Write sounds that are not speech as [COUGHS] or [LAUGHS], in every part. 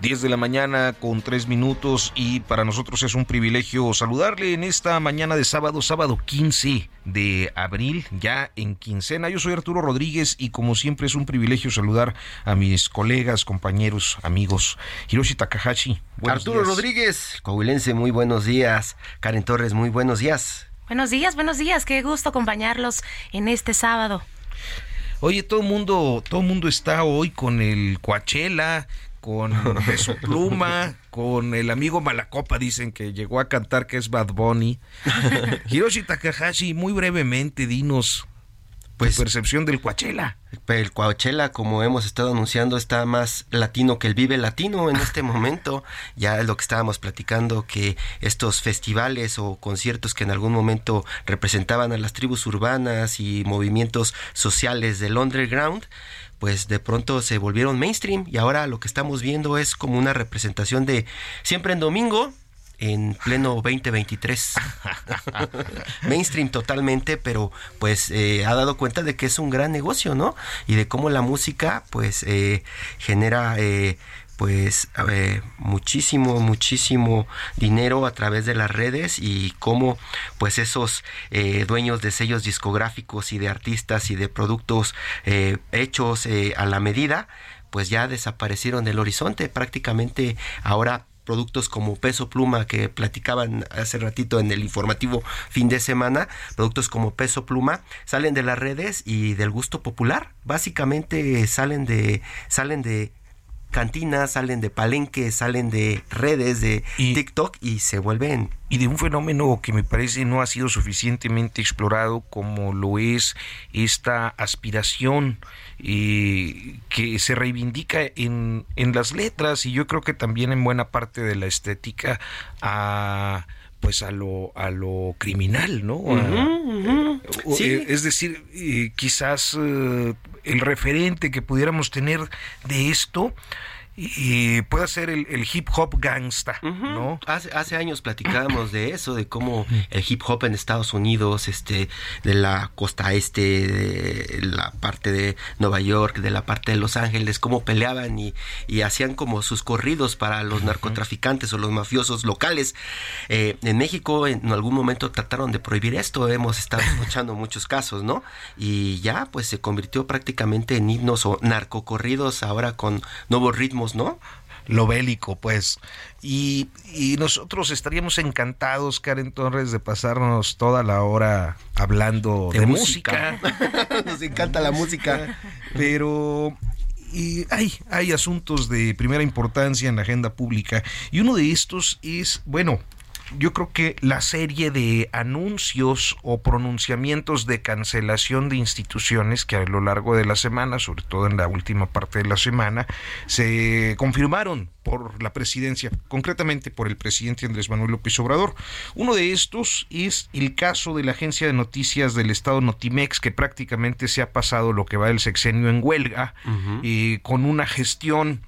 10 de la mañana con 3 minutos y para nosotros es un privilegio saludarle en esta mañana de sábado, sábado 15 de abril, ya en quincena. Yo soy Arturo Rodríguez y como siempre es un privilegio saludar a mis colegas, compañeros, amigos. Hiroshi Takahashi. Arturo Rodríguez, coahuilense, muy buenos días. Karen Torres, muy buenos días. Buenos días, buenos días. Qué gusto acompañarlos en este sábado. Oye, todo el mundo, todo el mundo está hoy con el Coachella, con Peso Pluma, con el amigo Malacopa, dicen que llegó a cantar que es Bad Bunny. [LAUGHS] Hiroshi Takahashi, muy brevemente, dinos pues, tu percepción del Coachella. El Coachella, como hemos estado anunciando, está más latino que el Vive Latino en este momento. [LAUGHS] Ya es lo que estábamos platicando, que estos festivales o conciertos que en algún momento representaban a las tribus urbanas y movimientos sociales del underground, pues de pronto se volvieron mainstream y ahora lo que estamos viendo es como una representación de siempre en domingo en pleno 2023. [LAUGHS] mainstream totalmente, pero pues eh, ha dado cuenta de que es un gran negocio, ¿no? Y de cómo la música pues eh, genera eh, pues muchísimo muchísimo dinero a través de las redes y cómo pues esos eh, dueños de sellos discográficos y de artistas y de productos eh, hechos eh, a la medida pues ya desaparecieron del horizonte. Prácticamente ahora productos como Peso Pluma que platicaban hace ratito en el informativo fin de semana, productos como Peso Pluma salen de las redes y del gusto popular, básicamente salen de salen de cantinas, salen de palenques, salen de redes de TikTok y se vuelven... Y de un fenómeno que me parece no ha sido suficientemente explorado como lo es esta aspiración eh, que se reivindica en, en las letras y yo creo que también en buena parte de la estética a pues a lo a lo criminal, ¿no? sí. Eh, es decir, eh, quizás el referente que pudiéramos tener de esto y puede ser el, hip hop gangsta, ¿no? Hace, hace años platicábamos de eso, de cómo el hip hop en Estados Unidos, este, de la costa este, de la parte de Nueva York, de la parte de Los Ángeles, cómo peleaban y, y hacían como sus corridos para los narcotraficantes o los mafiosos locales. Eh, en México en algún momento trataron de prohibir esto, hemos estado [LAUGHS] escuchando muchos casos, ¿no? Y ya pues se convirtió prácticamente en himnos o narcocorridos ahora con nuevos ritmos ¿no? Lo bélico, pues. Y, nosotros estaríamos encantados, Karen Torres, de pasarnos toda la hora hablando de, música. [LAUGHS] Nos encanta la música. Pero y hay, hay asuntos de primera importancia en la agenda pública. Y uno de estos es, bueno, yo creo que la serie de anuncios o pronunciamientos de cancelación de instituciones que a lo largo de la semana, sobre todo en la última parte de la semana, se confirmaron por la presidencia, concretamente por el presidente Andrés Manuel López Obrador. Uno de estos es el caso de la agencia de noticias del estado Notimex, que prácticamente se ha pasado lo que va del sexenio en huelga, eh, con una gestión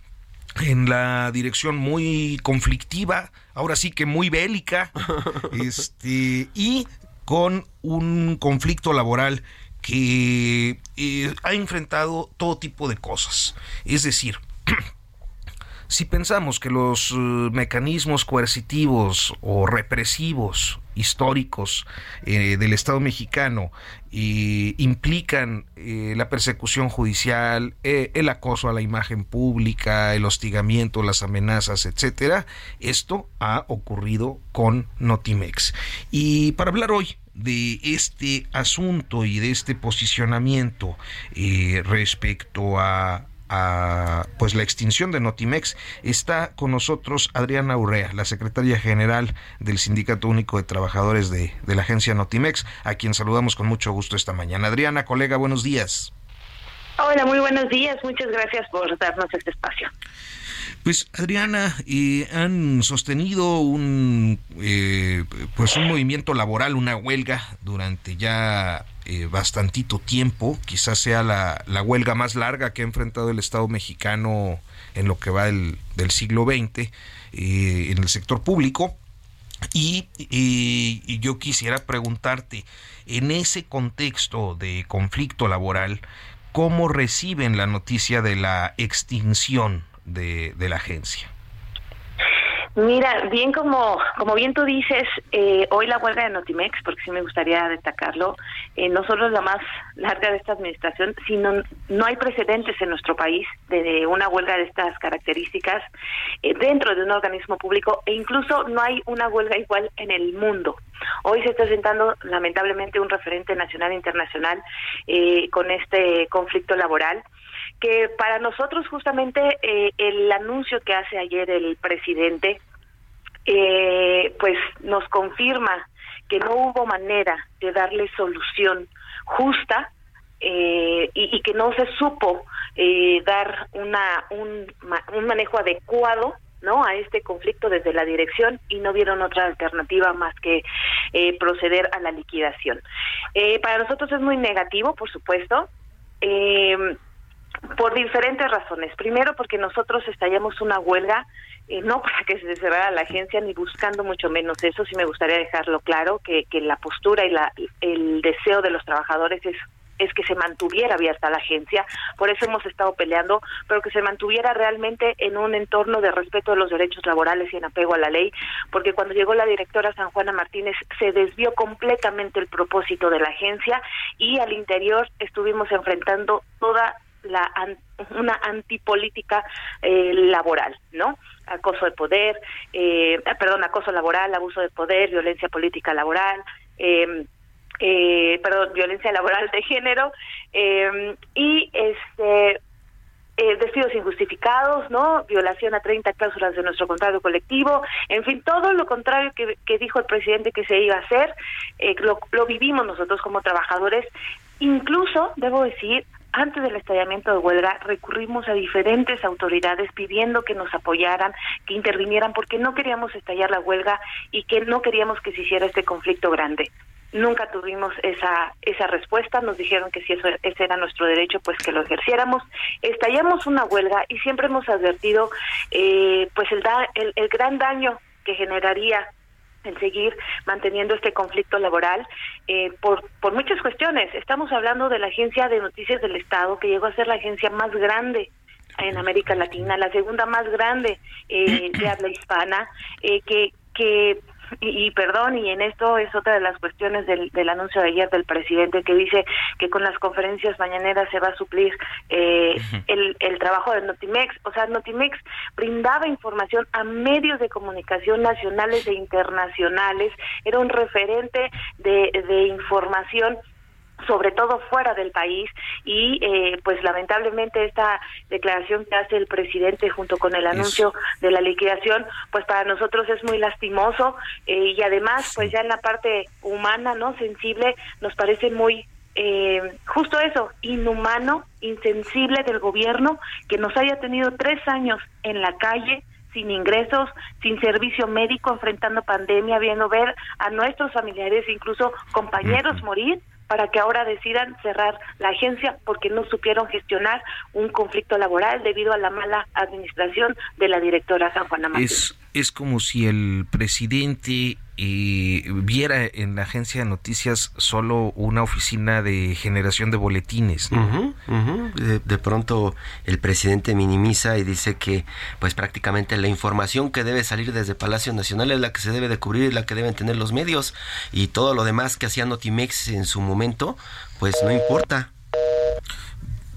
en la dirección muy conflictiva, ahora sí que muy bélica, [LAUGHS] este, y con un conflicto laboral que eh, ha enfrentado todo tipo de cosas. Es decir, [CLEARS THROAT] si pensamos que los eh, mecanismos coercitivos o represivos históricos eh, del Estado mexicano implican eh, la persecución judicial, el acoso a la imagen pública, el hostigamiento, las amenazas, etcétera, esto ha ocurrido con Notimex. Y para hablar hoy de este asunto y de este posicionamiento respecto a a pues la extinción de Notimex, está con nosotros Adriana Urrea, la secretaria general del Sindicato Único de Trabajadores de, de la agencia Notimex, a quien saludamos con mucho gusto esta mañana. Adriana, colega, buenos días. Hola, muy buenos días. Muchas gracias por darnos este espacio. Pues Adriana, eh, han sostenido un eh, pues un movimiento laboral, una huelga durante ya eh, bastantito tiempo, quizás sea la, la, huelga más larga que ha enfrentado el Estado mexicano en lo que va del siglo XX en el sector público. Y, y, yo quisiera preguntarte, en ese contexto de conflicto laboral, ¿cómo reciben la noticia de la extinción de, de la agencia? Mira, bien como, como bien tú dices, eh, hoy la huelga de Notimex, porque sí me gustaría destacarlo, eh, no solo es la más larga de esta administración, sino no hay precedentes en nuestro país de una huelga de estas características eh, dentro de un organismo público e incluso no hay una huelga igual en el mundo. Hoy se está sentando lamentablemente un referente nacional e internacional con este conflicto laboral que para nosotros justamente eh, el anuncio que hace ayer el presidente, eh, pues nos confirma que no hubo manera de darle solución justa eh, y, que no se supo dar una un, un manejo adecuado no a este conflicto desde la dirección y no vieron otra alternativa más que proceder a la liquidación. para nosotros es muy negativo, por supuesto. Eh, por diferentes razones. Primero, porque nosotros estallamos una huelga, eh, no [LAUGHS] para que se cerrara la agencia, ni buscando mucho menos eso, sí me gustaría dejarlo claro, que, que la postura y la, el deseo de los trabajadores es es que se mantuviera abierta la agencia, por eso hemos estado peleando, pero que se mantuviera realmente en un entorno de respeto de los derechos laborales y en apego a la ley, porque cuando llegó la directora San Juana Martínez se desvió completamente el propósito de la agencia y al interior estuvimos enfrentando toda la una antipolítica eh, laboral, ¿no? Acoso de poder, eh, perdón, acoso laboral, abuso de poder, violencia política laboral, em, eh, perdón, violencia laboral de género em, y este eh, despidos injustificados, ¿no? Violación a 30 cláusulas de nuestro contrato colectivo, en fin, todo lo contrario que, que dijo el presidente que se iba a hacer, eh, lo, lo vivimos nosotros como trabajadores. Incluso, debo decir, antes del estallamiento de huelga recurrimos a diferentes autoridades pidiendo que nos apoyaran, que intervinieran, porque no queríamos estallar la huelga y que no queríamos que se hiciera este conflicto grande. Nunca tuvimos esa esa respuesta, nos dijeron que si eso ese era nuestro derecho, pues que lo ejerciéramos. Estallamos una huelga y siempre hemos advertido eh, pues el, da, el, el gran daño que generaría en seguir manteniendo este conflicto laboral eh, por, por muchas cuestiones. Estamos hablando de la Agencia de Noticias del Estado, que llegó a ser la agencia más grande en América Latina, la segunda más grande eh, [CLEARS THROAT] de habla hispana, eh, que, que y, perdón, y en esto es otra de las cuestiones del, del, anuncio de ayer del presidente que dice que con las conferencias mañaneras se va a suplir eh, el, el trabajo de Notimex. O sea, Notimex brindaba información a medios de comunicación nacionales e internacionales, era un referente de, de información sobre todo fuera del país y eh, pues lamentablemente esta declaración que hace el presidente junto con el anuncio de la liquidación pues para nosotros es muy lastimoso eh, y además pues ya en la parte humana no sensible nos parece muy eh, justo eso inhumano insensible del gobierno que nos haya tenido tres años en la calle sin ingresos, sin servicio médico, enfrentando pandemia, viendo ver a nuestros familiares, incluso compañeros morir para que ahora decidan cerrar la agencia porque no supieron gestionar un conflicto laboral debido a la mala administración de la directora San Juana Es, es como si el presidente y viera en la agencia de noticias solo una oficina de generación de boletines. De, pronto el presidente minimiza y dice que pues prácticamente la información que debe salir desde Palacio Nacional es la que se debe de cubrir, es la que deben tener los medios y todo lo demás que hacía Notimex en su momento pues no importa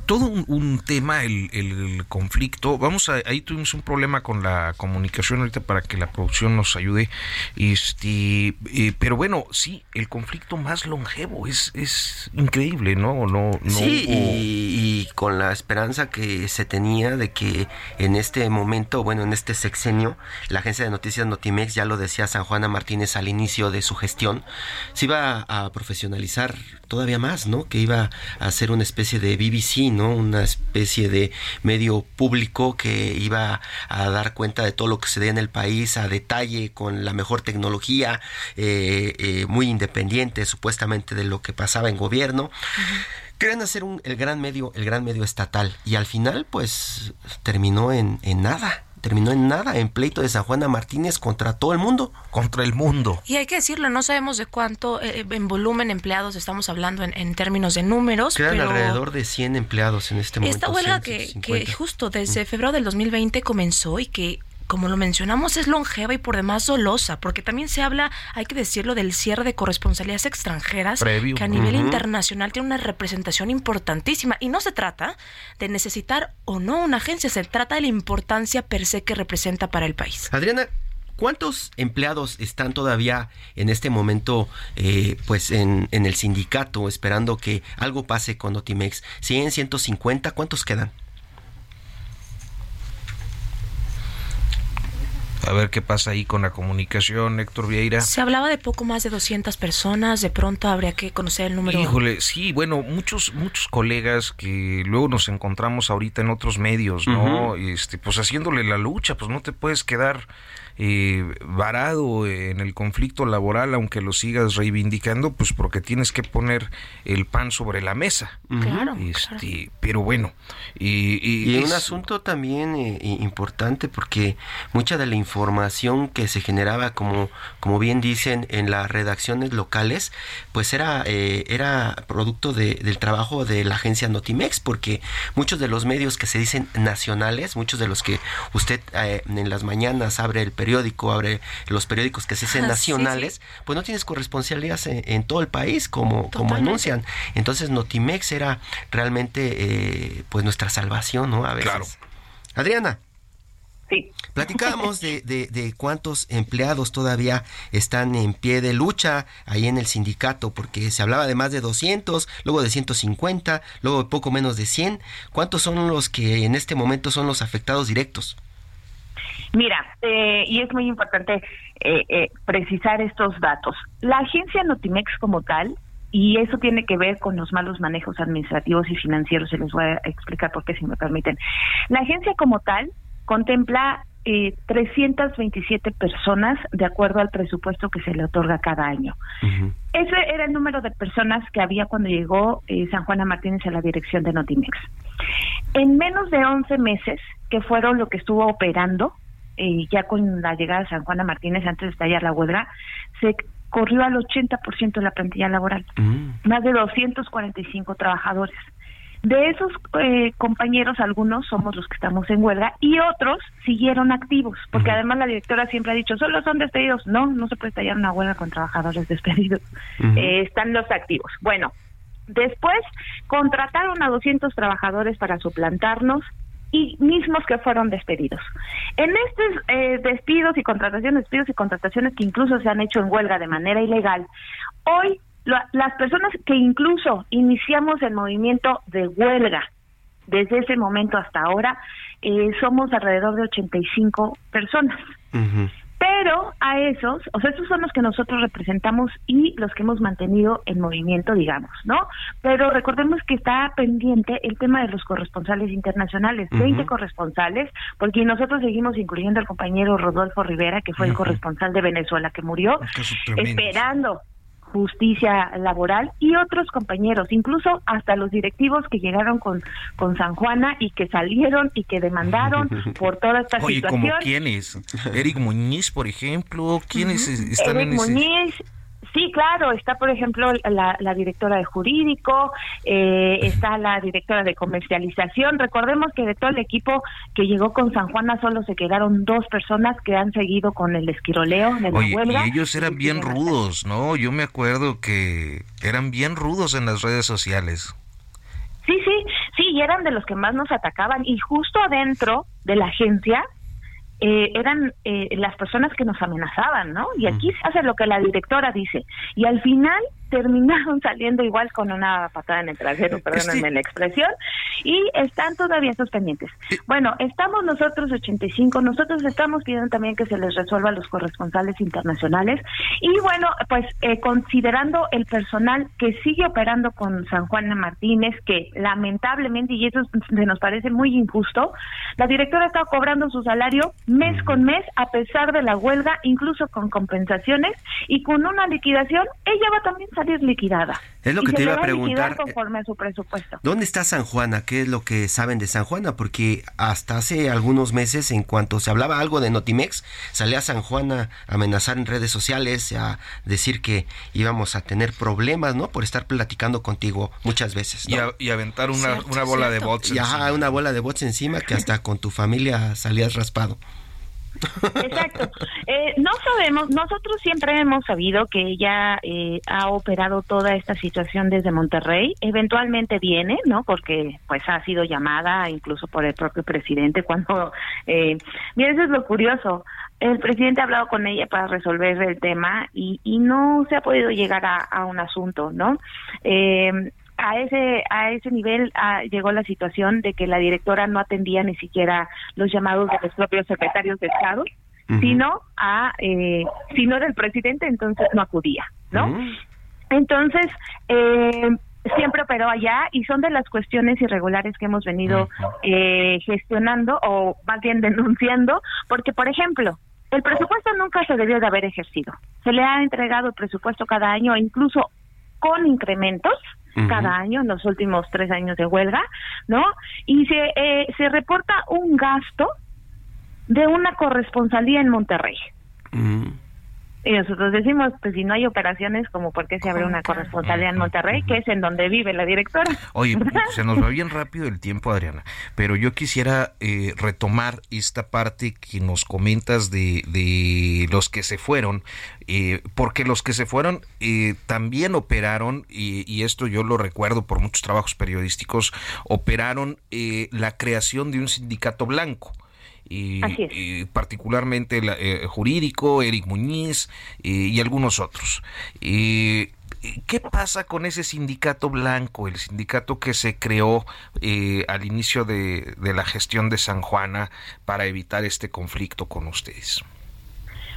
todo un, tema el, conflicto. Vamos a, ahí tuvimos un problema con la comunicación ahorita para que la producción nos ayude. Este, eh, pero bueno, sí, el conflicto más longevo es, es increíble, ¿no? no, no sí, y, con la esperanza que se tenía de que en este momento, bueno, en este sexenio, la agencia de noticias Notimex, ya lo decía San Juana Martínez al inicio de su gestión, se iba a profesionalizar todavía más, ¿no? Que iba a ser una especie de BBC, ¿no? Una especie de medio público que iba a dar cuenta de todo lo que se dé en el país a detalle, con la mejor tecnología, eh, eh, muy independiente supuestamente de lo que pasaba en gobierno. Querían hacer un, el gran medio, el gran medio estatal, y al final, pues, terminó en, en nada terminó en nada, en pleito de San Juana Martínez contra todo el mundo. Contra el mundo. Y hay que decirlo, no sabemos de cuánto eh, en volumen empleados estamos hablando en, términos de números. Quedan alrededor de 100 empleados en este momento. Esta huelga que, que, justo desde febrero del 2020 comenzó y que como lo mencionamos, es longeva y por demás dolosa, porque también se habla, hay que decirlo, del cierre de corresponsalías extranjeras, que a nivel internacional tiene una representación importantísima. Y no se trata de necesitar o no una agencia, se trata de la importancia per se que representa para el país. Adriana, ¿Cuántos empleados están todavía en este momento eh, pues en, en, el sindicato esperando que algo pase con Notimex? ¿100, 150? ¿Cuántos quedan? A ver qué pasa ahí con la comunicación, Héctor Vieira. Se hablaba de poco más de 200 personas, de pronto habría que conocer el número. Híjole, sí, bueno, muchos muchos colegas que luego nos encontramos ahorita en otros medios, ¿no? Este, pues haciéndole la lucha, pues no te puedes quedar eh, varado en el conflicto laboral, aunque lo sigas reivindicando, pues porque tienes que poner el pan sobre la mesa. Claro. Este, Pero bueno. Y, y, un asunto también eh, importante porque mucha de la información que se generaba, como, como bien dicen, en las redacciones locales, pues era, eh, era producto de, del trabajo de la agencia Notimex, porque muchos de los medios que se dicen nacionales, muchos de los que usted en las mañanas abre el periódico, abre los periódicos que se hacen nacionales, pues no tienes corresponsalías en, todo el país como, como anuncian. Entonces Notimex era realmente eh, pues nuestra salvación, ¿no? A veces. Claro. Adriana. Sí. Platicábamos de, de, cuántos empleados todavía están en pie de lucha ahí en el sindicato, porque se hablaba de más de 200, luego de 150, luego de poco menos de 100. ¿Cuántos son los que en este momento son los afectados directos? Mira, eh, y es muy importante eh, eh, precisar estos datos. La agencia Notimex como tal, y eso tiene que ver con los malos manejos administrativos y financieros, se les voy a explicar por qué, si me permiten. La agencia como tal contempla eh, 327 personas de acuerdo al presupuesto que se le otorga cada año. Ese era el número de personas que había cuando llegó San Juana Martínez a la dirección de Notimex. En menos de 11 meses, que fueron lo que estuvo operando, eh, ya con la llegada de San Juana Martínez antes de estallar la huelga, se corrió al 80% de la plantilla laboral, mm. más de 245 trabajadores. De esos eh, compañeros, algunos somos los que estamos en huelga y otros siguieron activos, porque además la directora siempre ha dicho, solo son despedidos. No, no se puede estallar una huelga con trabajadores despedidos. Eh, están los activos. Bueno, después contrataron a 200 trabajadores para suplantarnos, y mismos que fueron despedidos. En estos eh, despidos y contrataciones, despidos y contrataciones que incluso se han hecho en huelga de manera ilegal, hoy las personas que incluso iniciamos el movimiento de huelga desde ese momento hasta ahora, eh, somos alrededor de 85 personas. Pero a esos, o sea, esos son los que nosotros representamos y los que hemos mantenido en movimiento, digamos, ¿no? Pero recordemos que está pendiente el tema de los corresponsales internacionales, 20 corresponsales, porque nosotros seguimos incluyendo al compañero Rodolfo Rivera, que fue el corresponsal de Venezuela que murió, esperando justicia laboral y otros compañeros, incluso hasta los directivos que llegaron con, con San Juana y que salieron y que demandaron [LAUGHS] por toda esta Oye, situación. ¿como quiénes? Eric Muñiz, por ejemplo, ¿quiénes están Eric en ese? Muñiz, Sí, claro, está por ejemplo la, directora de jurídico, eh, está la directora de comercialización. Recordemos que de todo el equipo que llegó con San Juana solo se quedaron dos personas que han seguido con el esquiroleo de la Oye, huelga. Y ellos eran bien rudos, ¿no? Yo me acuerdo que eran bien rudos en las redes sociales. Sí, sí, sí, y eran de los que más nos atacaban. Y justo adentro de la agencia eh, eran eh, las personas que nos amenazaban, ¿no? Y aquí se hace lo que la directora dice. Y al final terminaron saliendo igual con una patada en el trasero, perdónenme la expresión, y están todavía esos pendientes. Bueno, estamos nosotros 85, nosotros estamos pidiendo también que se les resuelva a los corresponsales internacionales y bueno, pues eh, considerando el personal que sigue operando con San Juan Martínez, que lamentablemente, y eso se nos parece muy injusto, la directora está cobrando su salario mes con mes a pesar de la huelga, incluso con compensaciones y con una liquidación, ella va también a salir liquidada. Es lo que te iba a preguntar. conforme a su presupuesto. ¿Dónde está San Juana? ¿Qué es lo que saben de San Juana? Porque hasta hace algunos meses, en cuanto se hablaba algo de Notimex, salía San Juana a amenazar en redes sociales, a decir que íbamos a tener problemas, ¿no? Por estar platicando contigo muchas veces. Y, a, aventar una, una bola de bots. Y ajá, una bola de bots encima que hasta con tu familia salías raspado. Exacto. Eh, no sabemos, nosotros siempre hemos sabido que ella eh, ha operado toda esta situación desde Monterrey. Eventualmente viene, ¿no? Porque pues ha sido llamada incluso por el propio presidente cuando... Eh, mira, eso es lo curioso. El presidente ha hablado con ella para resolver el tema y, y no se ha podido llegar a, un asunto, ¿no? Eh, a ese a ese nivel ah, llegó la situación de que la directora no atendía ni siquiera los llamados de los propios secretarios de Estado, sino a eh, sino del presidente, entonces no acudía, ¿no? Entonces eh, siempre operó allá y son de las cuestiones irregulares que hemos venido eh, gestionando o más bien denunciando, porque por ejemplo el presupuesto nunca se debió de haber ejercido. Se le ha entregado el presupuesto cada año, incluso con incrementos, cada año en los últimos tres años de huelga, ¿no? Y se, eh, se reporta un gasto de una corresponsalía en Monterrey. Y nosotros decimos, pues si no hay operaciones, como por qué se abre una corresponsalía en Monterrey, que es en donde vive la directora. Oye, [LAUGHS] se nos va bien rápido el tiempo, Adriana, pero yo quisiera eh, retomar esta parte que nos comentas de, de los que se fueron, eh, porque los que se fueron eh, también operaron, y, y, esto yo lo recuerdo por muchos trabajos periodísticos, operaron la creación de un sindicato blanco y, particularmente el, eh, jurídico, Eric Muñiz y algunos otros. ¿Qué pasa con ese sindicato blanco, el sindicato que se creó eh, al inicio de, de, la gestión de San Juana para evitar este conflicto con ustedes?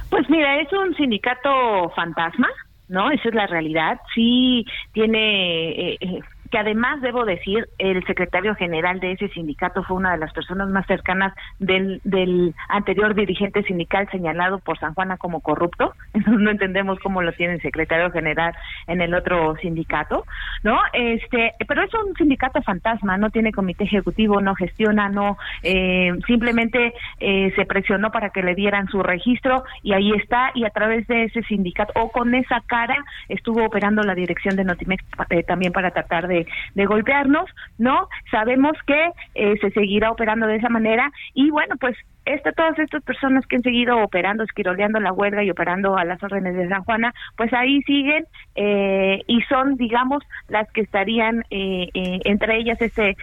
Pues mira, es un sindicato fantasma, ¿no? Esa es la realidad. Sí tiene eh, que además debo decir, el secretario general de ese sindicato fue una de las personas más cercanas del, del anterior dirigente sindical señalado por San Juana como corrupto. [LAUGHS] no entendemos cómo lo tiene el secretario general en el otro sindicato, ¿no? Este, pero es un sindicato fantasma, no tiene comité ejecutivo, no gestiona, no, eh, simplemente eh, se presionó para que le dieran su registro y ahí está y a través de ese sindicato o con esa cara estuvo operando la dirección de Notimex eh, también para tratar de de, golpearnos, ¿no? Sabemos que eh, se seguirá operando de esa manera y bueno, pues este, todas estas personas que han seguido operando, esquiroleando la huelga y operando a las órdenes de San Juana, pues ahí siguen eh, y son, digamos, las que estarían eh, entre ellas este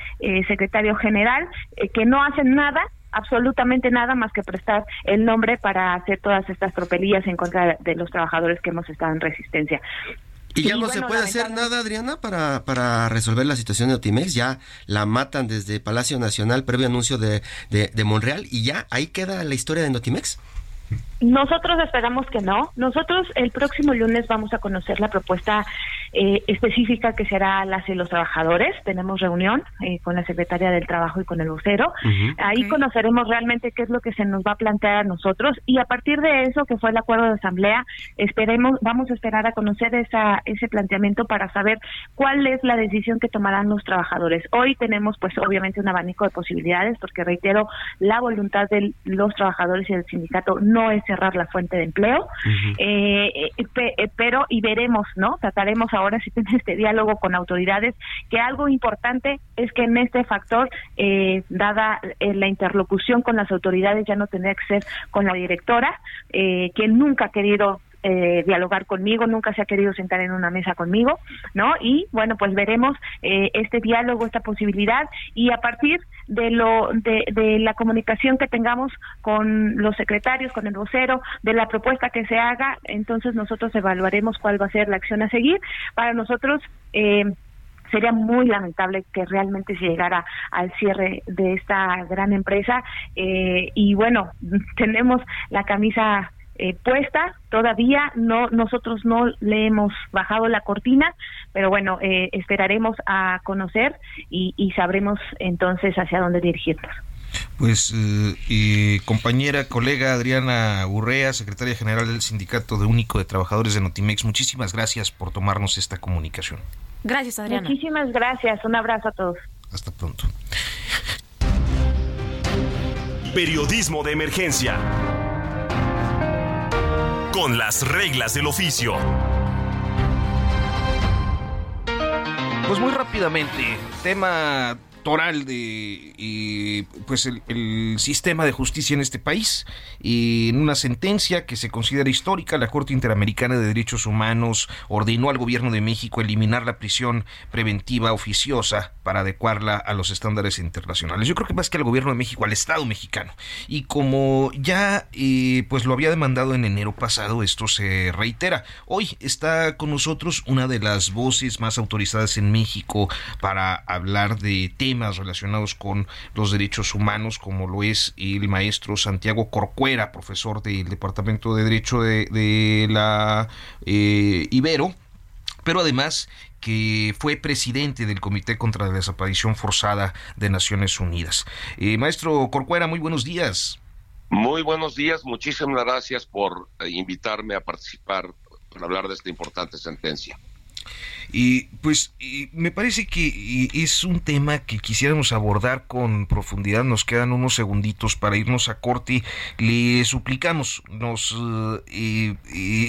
secretario general, que no hacen nada absolutamente nada más que prestar el nombre para hacer todas estas tropelías en contra de los trabajadores que hemos estado en resistencia. ¿Y ya no se puede hacer nada, Adriana, para, para resolver la situación de Otimex? Ya la matan desde Palacio Nacional, previo anuncio de, de, Monreal, y ya ahí queda la historia de Notimex. Nosotros esperamos que no. Nosotros el próximo lunes vamos a conocer la propuesta eh, específica que será la de los trabajadores. Tenemos reunión eh, con la secretaria del Trabajo y con el vocero. Ahí conoceremos realmente qué es lo que se nos va a plantear a nosotros y a partir de eso, que fue el acuerdo de asamblea, esperemos, vamos a esperar a conocer esa, ese planteamiento para saber cuál es la decisión que tomarán los trabajadores. Hoy tenemos, pues, obviamente un abanico de posibilidades, porque reitero, la voluntad de los trabajadores y del sindicato no es cerrar la fuente de empleo, eh, eh, pero y veremos, ¿no? Trataremos ahora si [LAUGHS] tener este diálogo con autoridades, que algo importante es que en este factor, eh, dada la interlocución con las autoridades, ya no tendría que ser con la directora, que nunca ha querido eh, dialogar conmigo, nunca se ha querido sentar en una mesa conmigo, ¿no? Y bueno, pues veremos eh, este diálogo, esta posibilidad y a partir de lo de, de, la comunicación que tengamos con los secretarios, con el vocero, de la propuesta que se haga, entonces nosotros evaluaremos cuál va a ser la acción a seguir. Para nosotros eh, sería muy lamentable que realmente se llegara al cierre de esta gran empresa eh, y bueno [LAUGHS] tenemos la camisa eh, puesta todavía no nosotros no le hemos bajado la cortina pero bueno eh, esperaremos a conocer y, sabremos entonces hacia dónde dirigirnos pues eh, compañera, colega Adriana Urrea, secretaria general del Sindicato de Único de Trabajadores de Notimex, muchísimas gracias por tomarnos esta comunicación. Gracias, Adriana. Muchísimas gracias. Un abrazo a todos. Hasta pronto. Periodismo de emergencia con las reglas del oficio. Pues muy rápidamente, tema toral de pues el, sistema de justicia en este país. Y en una sentencia que se considera histórica, la Corte Interamericana de Derechos Humanos ordenó al gobierno de México eliminar la prisión preventiva oficiosa para adecuarla a los estándares internacionales. Yo creo que más que al gobierno de México, al Estado mexicano. Y como ya eh, pues lo había demandado en enero pasado, esto se reitera. Hoy está con nosotros una de las voces más autorizadas en México para hablar de temas relacionados con los derechos humanos, como lo es el maestro Santiago Corcuera, profesor del Departamento de Derecho de, la eh, Ibero, pero además que fue presidente del Comité contra la Desaparición Forzada de Naciones Unidas. Eh, maestro Corcuera, muy buenos días. Muy buenos días, muchísimas gracias por eh, invitarme a participar para hablar de esta importante sentencia. Y pues me parece que es un tema que quisiéramos abordar con profundidad. Nos quedan unos segunditos para irnos a corte. Le suplicamos, nos eh,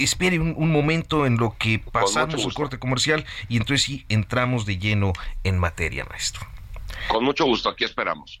espere un, momento en lo que pasamos el corte comercial y entonces sí entramos de lleno en materia, maestro. Con mucho gusto, aquí esperamos.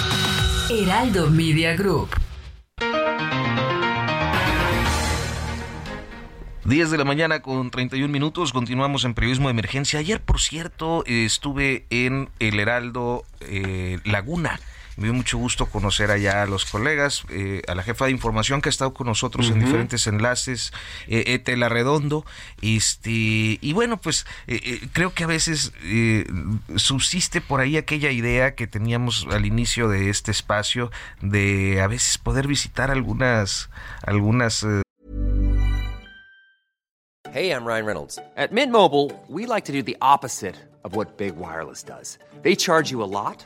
Heraldo Media Group. 10 de la mañana con 31 minutos, continuamos en periodismo de emergencia. Ayer, por cierto, estuve en el Heraldo eh, Laguna Me dio mucho gusto conocer allá a los colegas, eh, a la jefa de información que ha estado con nosotros en diferentes enlaces, eh, Etela Redondo. Este, y bueno, pues eh, creo que a veces subsiste por ahí aquella idea que teníamos al inicio de este espacio de a veces poder visitar algunas, algunas Hey, I'm Ryan Reynolds. At Mint Mobile, we like to do the opposite of what Big Wireless does. They charge you a lot,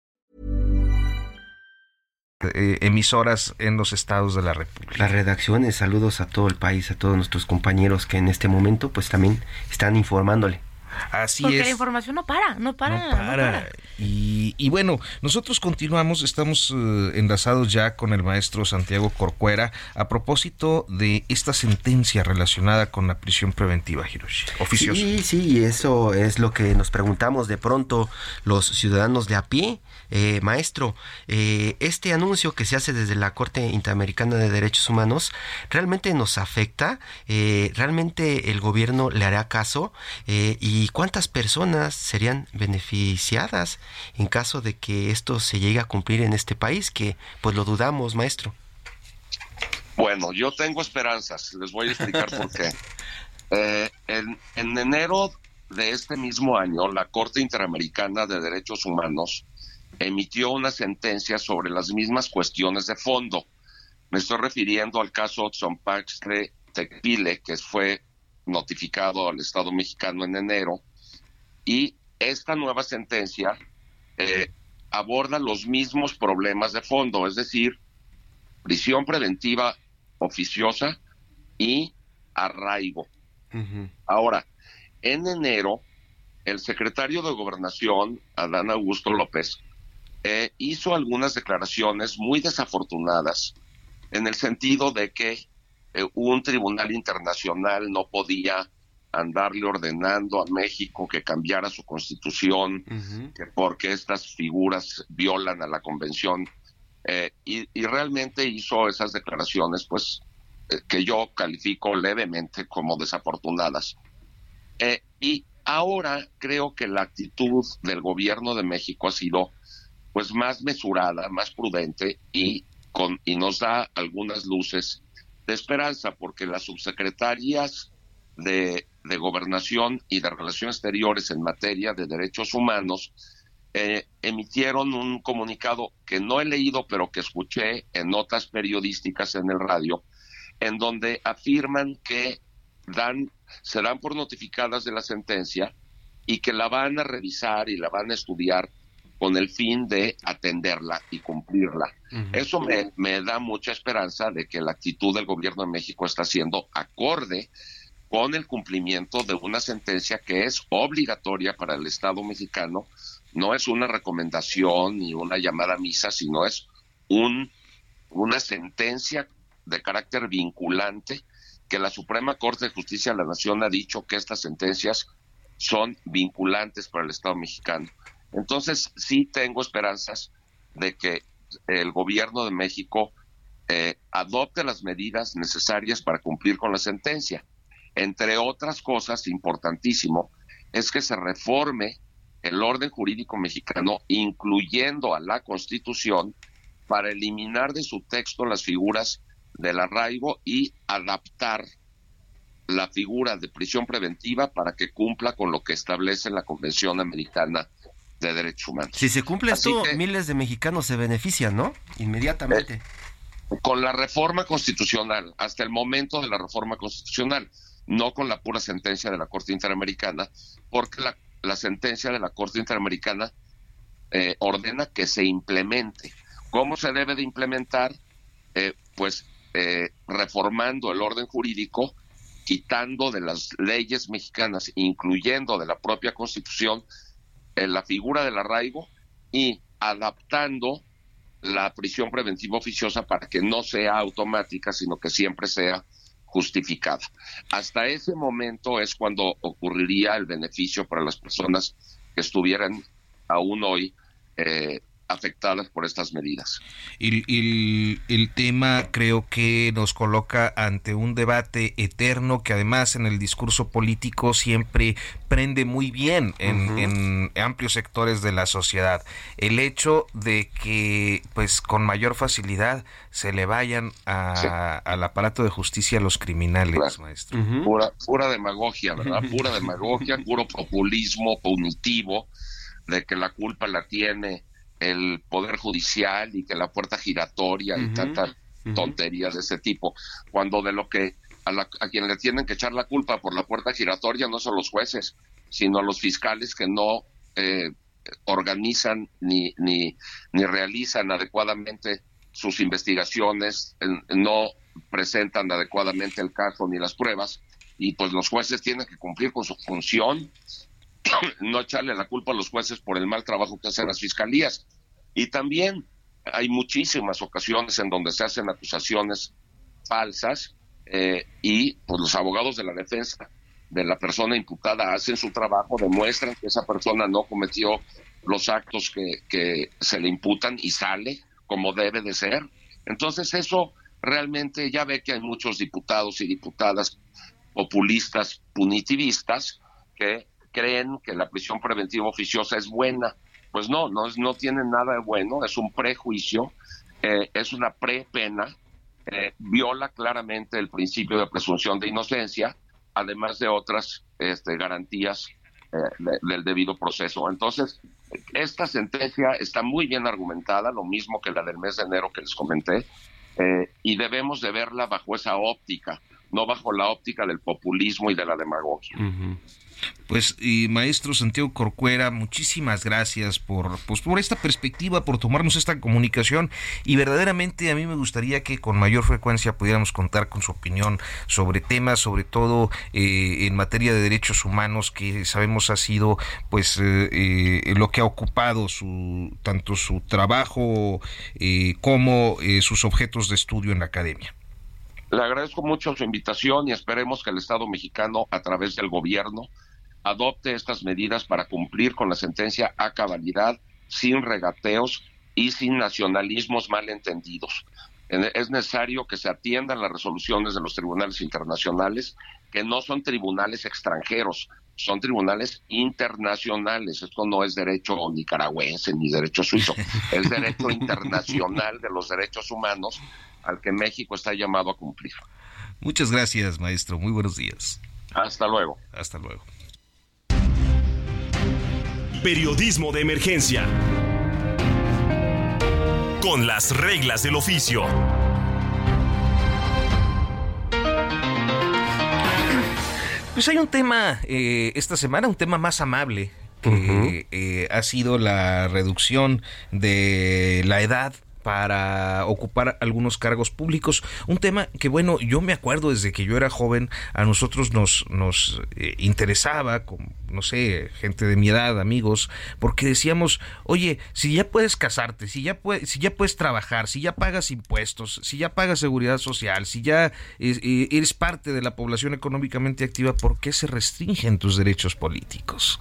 Eh, emisoras en los estados de la República. Las redacciones, saludos a todo el país, a todos nuestros compañeros que en este momento pues también están informándole. Así Porque es. la información no para, no para. No para. Y, bueno, nosotros continuamos, estamos eh, enlazados ya con el maestro Santiago Corcuera a propósito de esta sentencia relacionada con la prisión preventiva, Hiroshi. Oficioso. Sí, sí, eso es lo que nos preguntamos de pronto los ciudadanos de a pie. Eh, maestro, eh, este anuncio que se hace desde la Corte Interamericana de Derechos Humanos realmente nos afecta, realmente el gobierno le hará caso y cuántas personas serían beneficiadas en caso de que esto se llegue a cumplir en este país, que pues lo dudamos, maestro. Bueno, yo tengo esperanzas, les voy a explicar por qué. [LAUGHS] Eh, en, en enero de este mismo año, la Corte Interamericana de Derechos Humanos emitió una sentencia sobre las mismas cuestiones de fondo. Me estoy refiriendo al caso Tzompaxtle Tecpile, que fue notificado al Estado mexicano en enero, y esta nueva sentencia eh, aborda los mismos problemas de fondo, es decir, prisión preventiva oficiosa y arraigo. Ahora, en enero, el secretario de Gobernación, Adán Augusto López, eh, hizo algunas declaraciones muy desafortunadas en el sentido de que eh, un tribunal internacional no podía andarle ordenando a México que cambiara su constitución, que porque estas figuras violan a la convención. Eh, y, realmente hizo esas declaraciones, pues, eh, que yo califico levemente como desafortunadas. Eh, y ahora creo que la actitud del gobierno de México ha sido, pues, más mesurada, más prudente y, con, y nos da algunas luces de esperanza, porque las subsecretarías de Gobernación y de Relaciones Exteriores en materia de derechos humanos eh, emitieron un comunicado que no he leído, pero que escuché en notas periodísticas en el radio, en donde afirman que dan, se dan por notificadas de la sentencia y que la van a revisar y la van a estudiar con el fin de atenderla y cumplirla. Eso me, me da mucha esperanza de que la actitud del gobierno de México está siendo acorde con el cumplimiento de una sentencia que es obligatoria para el Estado mexicano, no es una recomendación ni una llamada a misa, sino es un, una sentencia de carácter vinculante que la Suprema Corte de Justicia de la Nación ha dicho que estas sentencias son vinculantes para el Estado mexicano. Entonces, sí tengo esperanzas de que el gobierno de México eh, adopte las medidas necesarias para cumplir con la sentencia. Entre otras cosas, importantísimo, es que se reforme el orden jurídico mexicano, incluyendo a la Constitución, para eliminar de su texto las figuras del arraigo y adaptar la figura de prisión preventiva para que cumpla con lo que establece la Convención Americana de Derechos Humanos. Si se cumple esto, miles de mexicanos se benefician, ¿no? Inmediatamente. Eh, con la reforma constitucional, hasta el momento de la reforma constitucional no con la pura sentencia de la Corte Interamericana, porque la, sentencia de la Corte Interamericana eh, ordena que se implemente. ¿Cómo se debe de implementar? Eh, pues eh, reformando el orden jurídico, quitando de las leyes mexicanas, incluyendo de la propia Constitución, la figura del arraigo y adaptando la prisión preventiva oficiosa para que no sea automática, sino que siempre sea justificada. Hasta ese momento es cuando ocurriría el beneficio para las personas que estuvieran aún hoy eh, afectadas por estas medidas. El, el, tema creo que nos coloca ante un debate eterno que además en el discurso político siempre prende muy bien en, amplios sectores de la sociedad. El hecho de que pues con mayor facilidad se le vayan al aparato de justicia a los criminales, maestro. pura, pura demagogia, ¿verdad? [LAUGHS] Pura demagogia, puro populismo punitivo de que la culpa la tiene el poder judicial y que la puerta giratoria y tantas tonterías de ese tipo, cuando de lo que a, la, a quien le tienen que echar la culpa por la puerta giratoria no son los jueces, sino los fiscales que no eh, organizan ni, ni, ni realizan adecuadamente sus investigaciones, no presentan adecuadamente el caso ni las pruebas, y pues los jueces tienen que cumplir con su función [COUGHS] no echarle la culpa a los jueces por el mal trabajo que hacen las fiscalías. Y también hay muchísimas ocasiones en donde se hacen acusaciones falsas eh, y pues los abogados de la defensa de la persona imputada hacen su trabajo, demuestran que esa persona no cometió los actos que, que se le imputan y sale como debe de ser. Entonces eso realmente ya ve que hay muchos diputados y diputadas populistas punitivistas que creen que la prisión preventiva oficiosa es buena. Pues no, no, no tiene nada de bueno, es un prejuicio, eh, es una prepena, eh, viola claramente el principio de presunción de inocencia, además de otras este, garantías eh, del debido proceso. Entonces, esta sentencia está muy bien argumentada, lo mismo que la del mes de enero que les comenté, y debemos de verla bajo esa óptica, no bajo la óptica del populismo y de la demagogia. Pues, y maestro Santiago Corcuera, muchísimas gracias por, pues, por esta perspectiva, por tomarnos esta comunicación y verdaderamente a mí me gustaría que con mayor frecuencia pudiéramos contar con su opinión sobre temas, sobre todo eh, en materia de derechos humanos, que sabemos ha sido pues eh, eh, lo que ha ocupado su tanto su trabajo como sus objetos de estudio en la academia. Le agradezco mucho su invitación y esperemos que el Estado mexicano, a través del gobierno, adopte estas medidas para cumplir con la sentencia a cabalidad, sin regateos y sin nacionalismos malentendidos. Es necesario que se atiendan las resoluciones de los tribunales internacionales, que no son tribunales extranjeros, son tribunales internacionales. Esto no es derecho nicaragüense ni derecho suizo, es derecho [LAUGHS] internacional de los derechos humanos al que México está llamado a cumplir. Muchas gracias, maestro. Muy buenos días. Hasta luego. Hasta luego. Periodismo de emergencia. Con las reglas del oficio. Pues hay un tema eh, esta semana, un tema más amable, que eh, ha sido la reducción de la edad para ocupar algunos cargos públicos. Un tema que, bueno, yo me acuerdo desde que yo era joven, a nosotros nos, nos eh, interesaba, con, no sé, gente de mi edad, amigos, porque decíamos, oye, si ya puedes casarte, si ya, puedes, si ya puedes trabajar, si ya pagas impuestos, si ya pagas seguridad social, si ya eh, eres parte de la población económicamente activa, ¿por qué se restringen tus derechos políticos?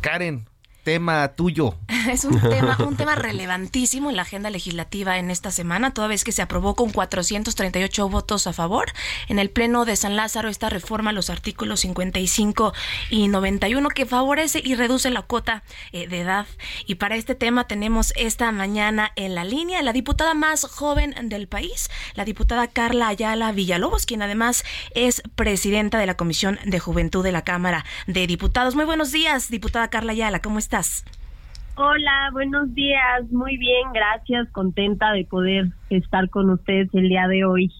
Karen, tema tuyo. [LAUGHS] Es un tema, [LAUGHS] un tema relevantísimo en la agenda legislativa en esta semana, toda vez que se aprobó con 438 votos a favor en el Pleno de San Lázaro esta reforma a los artículos 55 y 91 que favorece y reduce la cuota eh, de edad. Y para este tema tenemos esta mañana en la línea la diputada más joven del país, la diputada Carla Ayala Villalobos, quien además es presidenta de la Comisión de Juventud de la Cámara de Diputados. Muy buenos días, diputada Carla Ayala, ¿cómo está? Hola, buenos días. Muy bien, gracias. Contenta de poder estar con ustedes el día de hoy.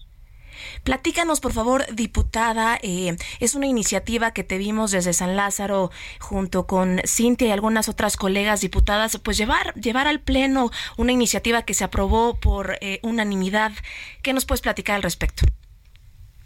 Platícanos, por favor, diputada. Eh, es una iniciativa que te vimos desde San Lázaro junto con Cintia y algunas otras colegas diputadas, pues llevar, llevar al Pleno una iniciativa que se aprobó por eh, unanimidad. ¿Qué nos puedes platicar al respecto?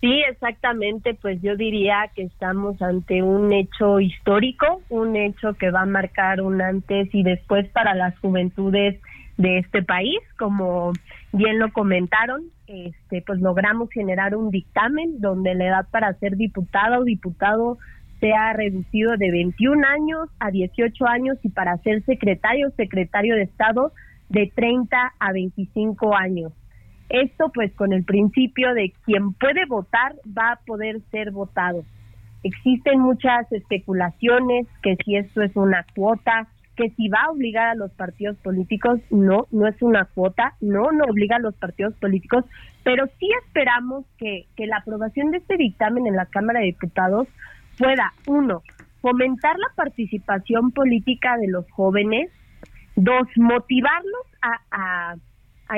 Sí, exactamente, pues yo diría que estamos ante un hecho histórico, un hecho que va a marcar un antes y después para las juventudes de este país, como bien lo comentaron, este, pues logramos generar un dictamen donde la edad para ser diputada o diputado sea reducido de 21 años a 18 años y para ser secretario o secretario de Estado de 30 a 25 años. Esto pues con el principio de quien puede votar va a poder ser votado. Existen muchas especulaciones que si esto es una cuota, que si va a obligar a los partidos políticos, no, no es una cuota, no, no obliga a los partidos políticos, pero sí esperamos que, que la aprobación de este dictamen en la Cámara de Diputados pueda, uno, fomentar la participación política de los jóvenes, dos, motivarlos a, a,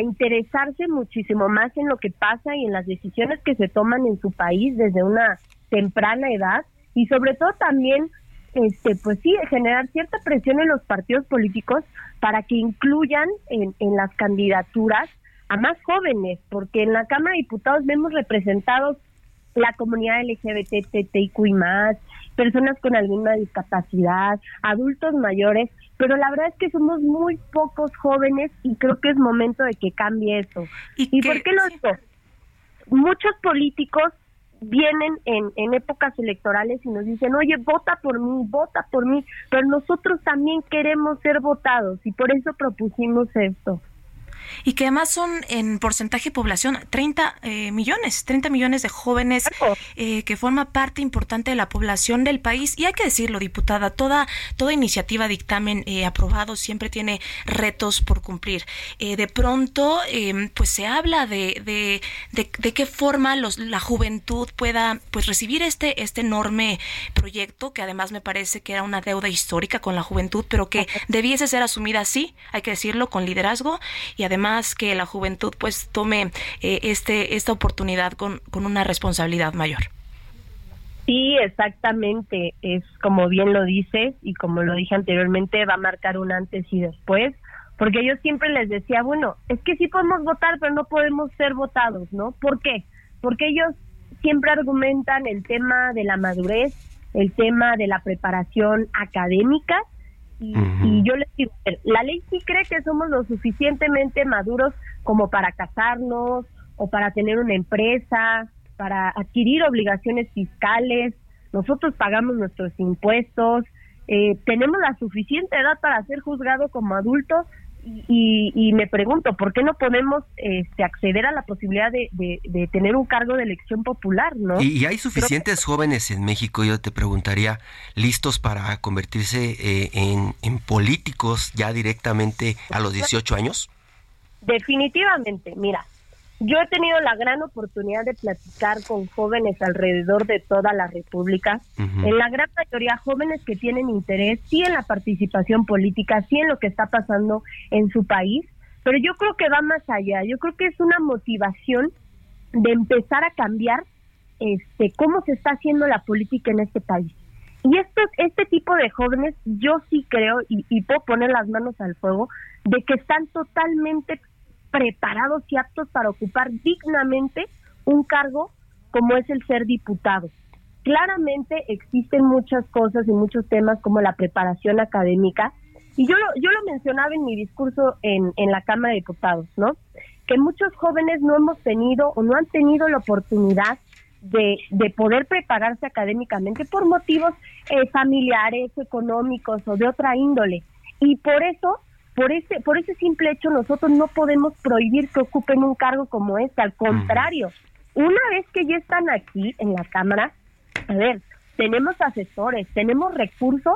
interesarse muchísimo más en lo que pasa y en las decisiones que se toman en su país desde una temprana edad y sobre todo también este pues sí generar cierta presión en los partidos políticos para que incluyan en, en las candidaturas a más jóvenes porque en la Cámara de Diputados vemos representados la comunidad LGBTTIQ y más, personas con alguna discapacidad, adultos mayores, pero la verdad es que somos muy pocos jóvenes y creo que es momento de que cambie eso. ¿Y, por qué lo digo? Muchos políticos vienen en, en épocas electorales y nos dicen, oye, vota por mí, vota por mí, pero nosotros también queremos ser votados y por eso propusimos esto y que además son en porcentaje de población 30 eh, millones, 30 millones de jóvenes eh, que forma parte importante de la población del país. Y hay que decirlo, diputada, toda, toda iniciativa, dictamen eh, aprobado siempre tiene retos por cumplir. de pronto, em, pues se habla de, de, de, qué forma los, la juventud pueda pues recibir este, este enorme proyecto, que además me parece que era una deuda histórica con la juventud, pero que debiese ser asumida así, hay que decirlo, con liderazgo y además además que la juventud pues tome eh, este esta oportunidad con, con una responsabilidad mayor. Sí, exactamente. Es como bien lo dices y como lo dije anteriormente, va a marcar un antes y después, porque yo siempre les decía, bueno, es que sí podemos votar, pero no podemos ser votados, ¿no? ¿Por qué? Porque ellos siempre argumentan el tema de la madurez, el tema de la preparación académica y, yo les digo, la ley sí cree que somos lo suficientemente maduros como para casarnos o para tener una empresa, para adquirir obligaciones fiscales, nosotros pagamos nuestros impuestos, eh, tenemos la suficiente edad para ser juzgados como adultos y, me pregunto, ¿por qué no podemos este, acceder a la posibilidad de, tener un cargo de elección popular? ¿no? ¿Y, hay suficientes jóvenes en México, yo te preguntaría, listos para convertirse eh, en, en políticos ya directamente a los 18 años? Definitivamente, mira, yo he tenido la gran oportunidad de platicar con jóvenes alrededor de toda la República, en la gran mayoría jóvenes que tienen interés, sí en la participación política, sí en lo que está pasando en su país, pero yo creo que va más allá, yo creo que es una motivación de empezar a cambiar este cómo se está haciendo la política en este país. Y esto, este tipo de jóvenes, yo sí creo, y, y puedo poner las manos al fuego, de que están totalmente preparados y aptos para ocupar dignamente un cargo como es el ser diputado. Claramente existen muchas cosas y muchos temas como la preparación académica, y yo lo, yo lo mencionaba en mi discurso en, en la Cámara de Diputados, ¿no? Que muchos jóvenes no hemos tenido o no han tenido la oportunidad de, de poder prepararse académicamente por motivos eh, familiares, económicos o de otra índole. Y por eso por ese, por ese simple hecho nosotros no podemos prohibir que ocupen un cargo como este, al contrario, una vez que ya están aquí en la Cámara, a ver, tenemos asesores, tenemos recursos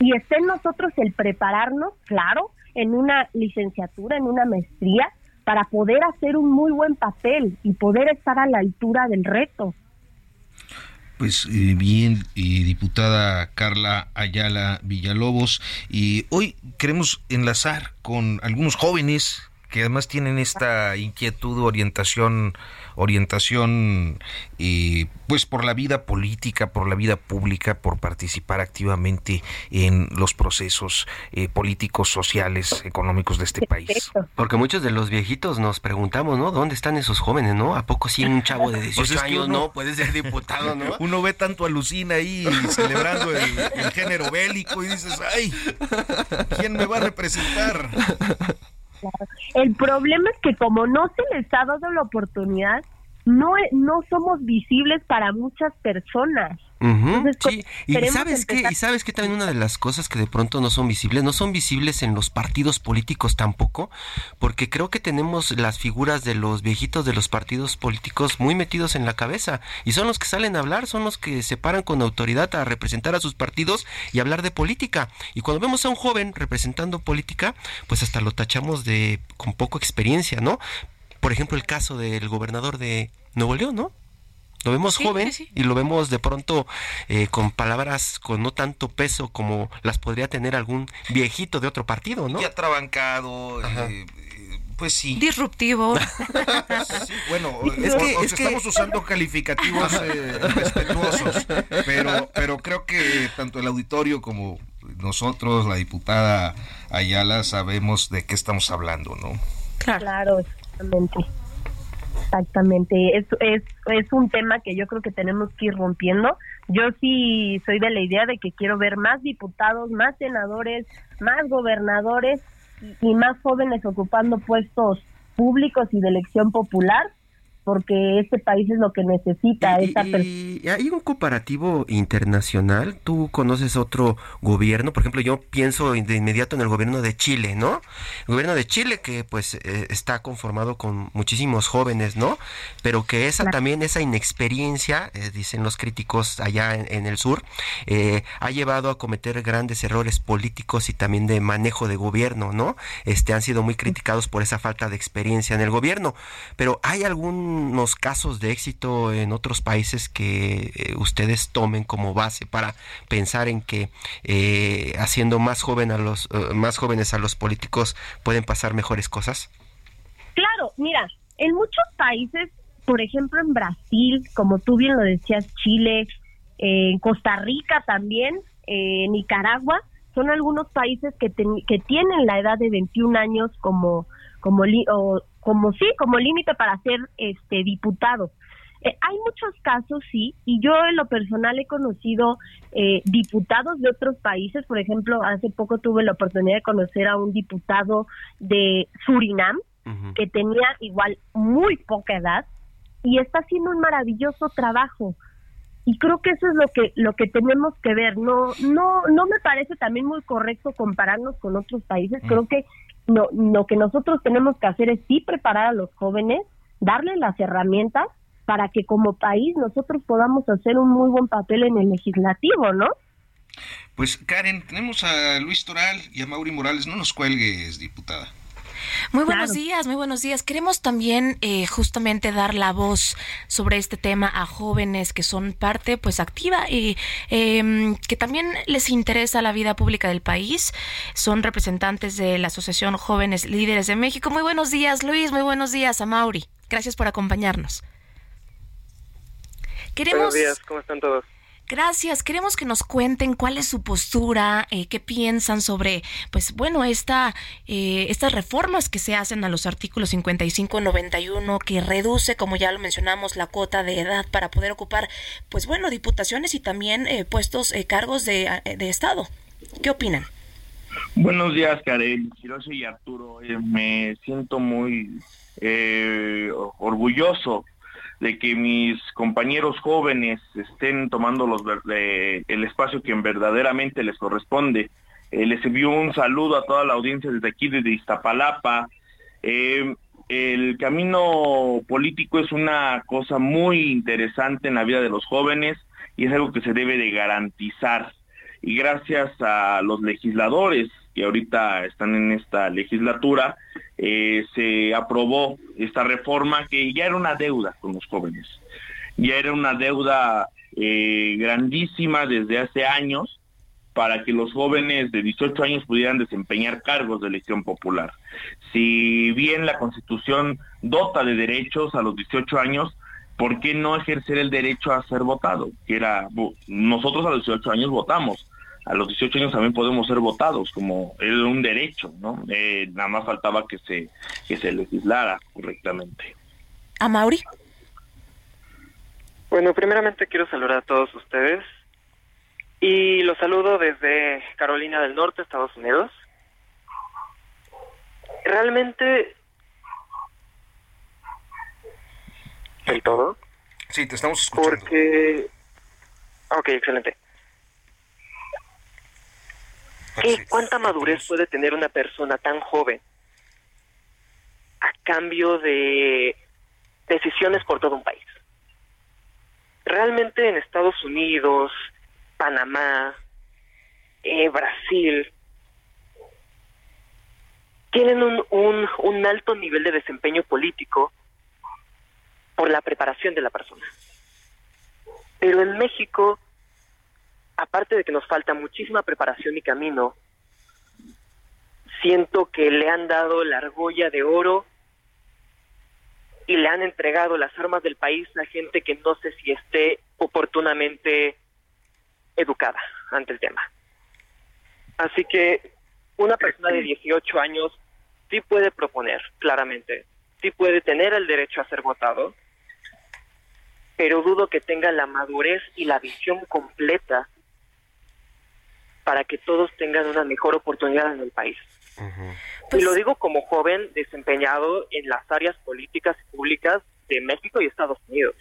y está en nosotros el prepararnos, claro, en una licenciatura, en una maestría, para poder hacer un muy buen papel y poder estar a la altura del reto. Pues eh, bien, diputada Carla Ayala Villalobos, y hoy queremos enlazar con algunos jóvenes que además tienen esta inquietud, orientación, orientación, eh, pues por la vida política, por la vida pública, por participar activamente en los procesos eh, políticos, sociales, económicos de este país. Porque muchos de los viejitos nos preguntamos, ¿no? ¿Dónde están esos jóvenes, no? ¿A poco sí un chavo de 18 pues años no puede ser diputado, no? [LAUGHS] Uno ve tanto a Lucina ahí celebrando el, el género bélico y dices, ay, ¿quién me va a representar? El problema es que como no se les ha dado la oportunidad, no, no somos visibles para muchas personas. sí. Y sabes que y sabes que también una de las cosas que de pronto no son visibles, no son visibles en los partidos políticos tampoco, porque creo que tenemos las figuras de los viejitos de los partidos políticos muy metidos en la cabeza y son los que salen a hablar, son los que se paran con autoridad a representar a sus partidos y hablar de política. Y cuando vemos a un joven representando política, pues hasta lo tachamos de con poco experiencia, ¿no? Por ejemplo, el caso del gobernador de Nuevo León, ¿no? Lo vemos joven y lo vemos de pronto eh, con palabras con no tanto peso como las podría tener algún viejito de otro partido, ¿no? Ya trabancado, eh, pues sí. Disruptivo. [LAUGHS] bueno, [LAUGHS] es que, estamos usando calificativos eh, respetuosos, pero, pero creo que tanto el auditorio como nosotros, la diputada Ayala, sabemos de qué estamos hablando, ¿no? Claro. Exactamente. Exactamente. Es, es, es un tema que yo creo que tenemos que ir rompiendo. Yo sí soy de la idea de que quiero ver más diputados, más senadores, más gobernadores y más jóvenes ocupando puestos públicos y de elección popular porque este país es lo que necesita. Y, y, hay un comparativo internacional. Tú conoces otro gobierno, por ejemplo, yo pienso de inmediato en el gobierno de Chile, ¿no? El gobierno de Chile que pues eh, está conformado con muchísimos jóvenes, ¿no? Pero que esa también esa inexperiencia, eh, dicen los críticos allá en, el sur, eh, ha llevado a cometer grandes errores políticos y también de manejo de gobierno, ¿no? Este han sido muy criticados por esa falta de experiencia en el gobierno. Pero hay algún unos casos de éxito en otros países que eh, ustedes tomen como base para pensar en que eh, haciendo más joven a los eh, más jóvenes a los políticos pueden pasar mejores cosas? Claro, mira, en muchos países, por ejemplo en Brasil, como tú bien lo decías, Chile, en Costa Rica también, Nicaragua, son algunos países que, que tienen la edad de 21 años como como como sí, como límite para ser este diputado. Eh, hay muchos casos, sí, y yo en lo personal he conocido eh, diputados de otros países. Por ejemplo, hace poco tuve la oportunidad de conocer a un diputado de Surinam que tenía igual muy poca edad y está haciendo un maravilloso trabajo. Y creo que eso es lo que lo que tenemos que ver. No no no me parece también muy correcto compararnos con otros países. Creo que no, lo que nosotros tenemos que hacer es sí preparar a los jóvenes, darles las herramientas para que como país nosotros podamos hacer un muy buen papel en el legislativo, ¿no? Pues Karen, tenemos a Luis Toral y a Mauri Morales, no nos cuelgues, diputada. Muy buenos días, muy buenos días. Queremos también eh, justamente dar la voz sobre este tema a jóvenes que son parte pues activa y em, que también les interesa la vida pública del país. Son representantes de la Asociación Jóvenes Líderes de México. Muy buenos días, Luis. Muy buenos días, a Mauri. Gracias por acompañarnos. Queremos... Buenos días, ¿cómo están todos? Gracias. Queremos que nos cuenten cuál es su postura, eh, qué piensan sobre, pues bueno, esta, eh, estas reformas que se hacen a los artículos 55-91 que reduce, como ya lo mencionamos, la cuota de edad para poder ocupar, pues bueno, diputaciones y también eh, puestos, cargos de, de, Estado. ¿Qué opinan? Buenos días, Karen, Hiroshi y Arturo. me siento muy orgulloso de que mis compañeros jóvenes estén tomando el espacio que verdaderamente les corresponde. Eh, les envío un saludo a toda la audiencia desde aquí, desde Iztapalapa. Eh, el camino político es una cosa muy interesante en la vida de los jóvenes y es algo que se debe de garantizar. Y gracias a los legisladores que ahorita están en esta legislatura, eh, se aprobó esta reforma que ya era una deuda con los jóvenes, ya era una deuda eh, grandísima desde hace años para que los jóvenes de 18 años pudieran desempeñar cargos de elección popular. Si bien la Constitución dota de derechos a los 18 años, ¿por qué no ejercer el derecho a ser votado? Que era nosotros a los 18 años votamos, a los 18 años también podemos ser votados como es un derecho, ¿no? Eh, nada más faltaba que se, que se legislara correctamente. ¿A Mauri? Bueno, primeramente quiero saludar a todos ustedes y los saludo desde Carolina del Norte, Estados Unidos. realmente... ¿El todo? Sí, te estamos escuchando. Porque... Ok, excelente. ¿Qué, ¿Cuánta madurez puede tener una persona tan joven a cambio de decisiones por todo un país? Realmente en Estados Unidos, Panamá, eh, Brasil, tienen un, un, un alto nivel de desempeño político por la preparación de la persona. Pero en México, aparte de que nos falta muchísima preparación y camino, siento que le han dado la argolla de oro y le han entregado las armas del país a gente que no sé si esté oportunamente educada ante el tema. Así que una persona de 18 años sí puede proponer, claramente, sí puede tener el derecho a ser votado, pero dudo que tenga la madurez y la visión completa para que todos tengan una mejor oportunidad en el país. y lo digo como joven desempeñado en las áreas políticas y públicas de México y Estados Unidos.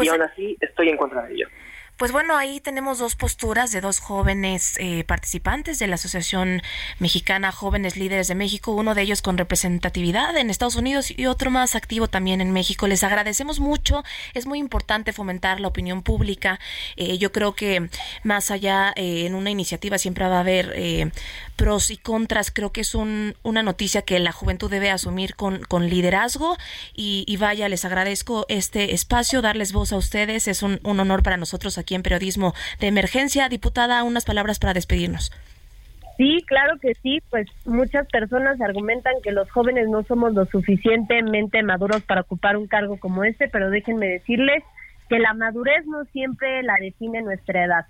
y aún así estoy en contra de ello. Pues bueno, ahí tenemos dos posturas de dos jóvenes eh, participantes de la Asociación Mexicana Jóvenes Líderes de México, uno de ellos con representatividad en Estados Unidos y otro más activo también en México. Les agradecemos mucho, es muy importante fomentar la opinión pública. Eh, yo creo que más allá eh, en una iniciativa siempre va a haber pros y contras. Creo que es un, una noticia que la juventud debe asumir con, con liderazgo y, vaya, les agradezco este espacio, darles voz a ustedes. Es un, un honor para nosotros aquí en Periodismo de Emergencia. Diputada, unas palabras para despedirnos. Sí, claro que sí, pues muchas personas argumentan que los jóvenes no somos lo suficientemente maduros para ocupar un cargo como este, pero déjenme decirles que la madurez no siempre la define nuestra edad.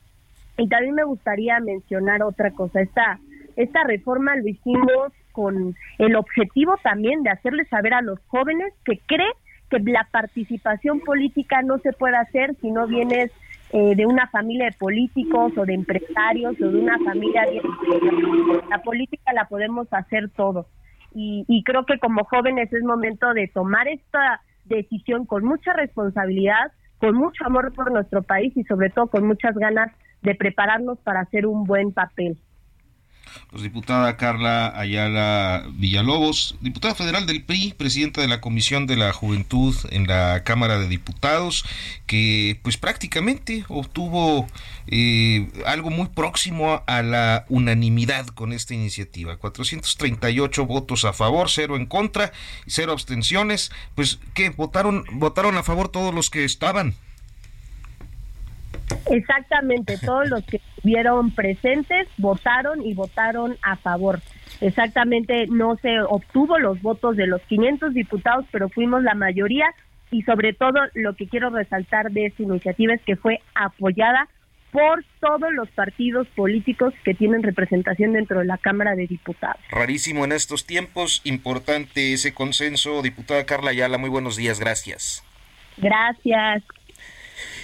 Y también me gustaría mencionar otra cosa, esta, esta reforma lo hicimos con el objetivo también de hacerles saber a los jóvenes que cree que la participación política no se puede hacer si no vienes eh, de una familia de políticos o de empresarios o de una familia bien. La política la podemos hacer todo. Y, y creo que como jóvenes es momento de tomar esta decisión con mucha responsabilidad, con mucho amor por nuestro país y sobre todo con muchas ganas de prepararnos para hacer un buen papel pues diputada Carla Ayala Villalobos, diputada federal del PRI, presidenta de la Comisión de la Juventud en la Cámara de Diputados, que pues prácticamente obtuvo eh, algo muy próximo a la unanimidad con esta iniciativa. 438 votos a favor, cero en contra, cero abstenciones. Pues que votaron, votaron a favor todos los que estaban. Exactamente, todos los que estuvieron presentes votaron y votaron a favor. Exactamente, no se obtuvo los votos de los 500 diputados, pero fuimos la mayoría y sobre todo lo que quiero resaltar de esta iniciativa es que fue apoyada por todos los partidos políticos que tienen representación dentro de la Cámara de Diputados. Rarísimo en estos tiempos, importante ese consenso. Diputada Carla Ayala, muy buenos días, gracias. Gracias.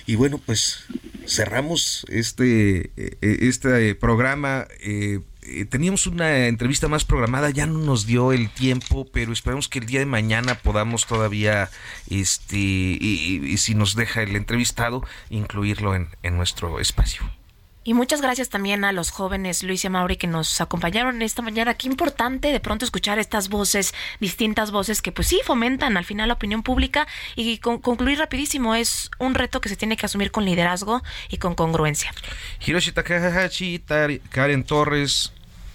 Y bueno, pues cerramos este, eh, este programa. Eh, eh, teníamos una entrevista más programada, ya no nos dio el tiempo, pero esperamos que el día de mañana podamos todavía, este, y, si nos deja el entrevistado, incluirlo en nuestro espacio. Y muchas gracias también a los jóvenes Luis y Mauri que nos acompañaron esta mañana. Qué importante de pronto escuchar estas voces, distintas voces que pues sí fomentan al final la opinión pública y concluir rapidísimo. Es un reto que se tiene que asumir con liderazgo y con congruencia. Hiroshi Takahashi, Karen Torres,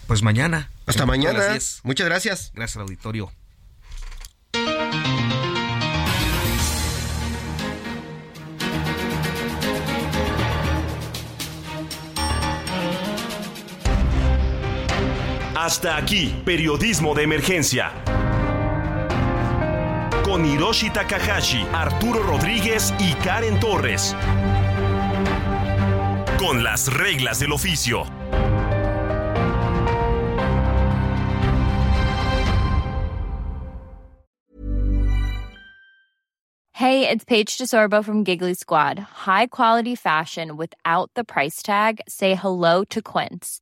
pues mañana. Hasta mañana. Muchas gracias. Gracias al auditorio. Hasta aquí, periodismo de emergencia. Con Hiroshi Takahashi, Arturo Rodríguez y Karen Torres. Con las reglas del oficio. Hey, it's Paige DeSorbo from Giggly Squad. High quality fashion without the price tag. Say hello to Quince.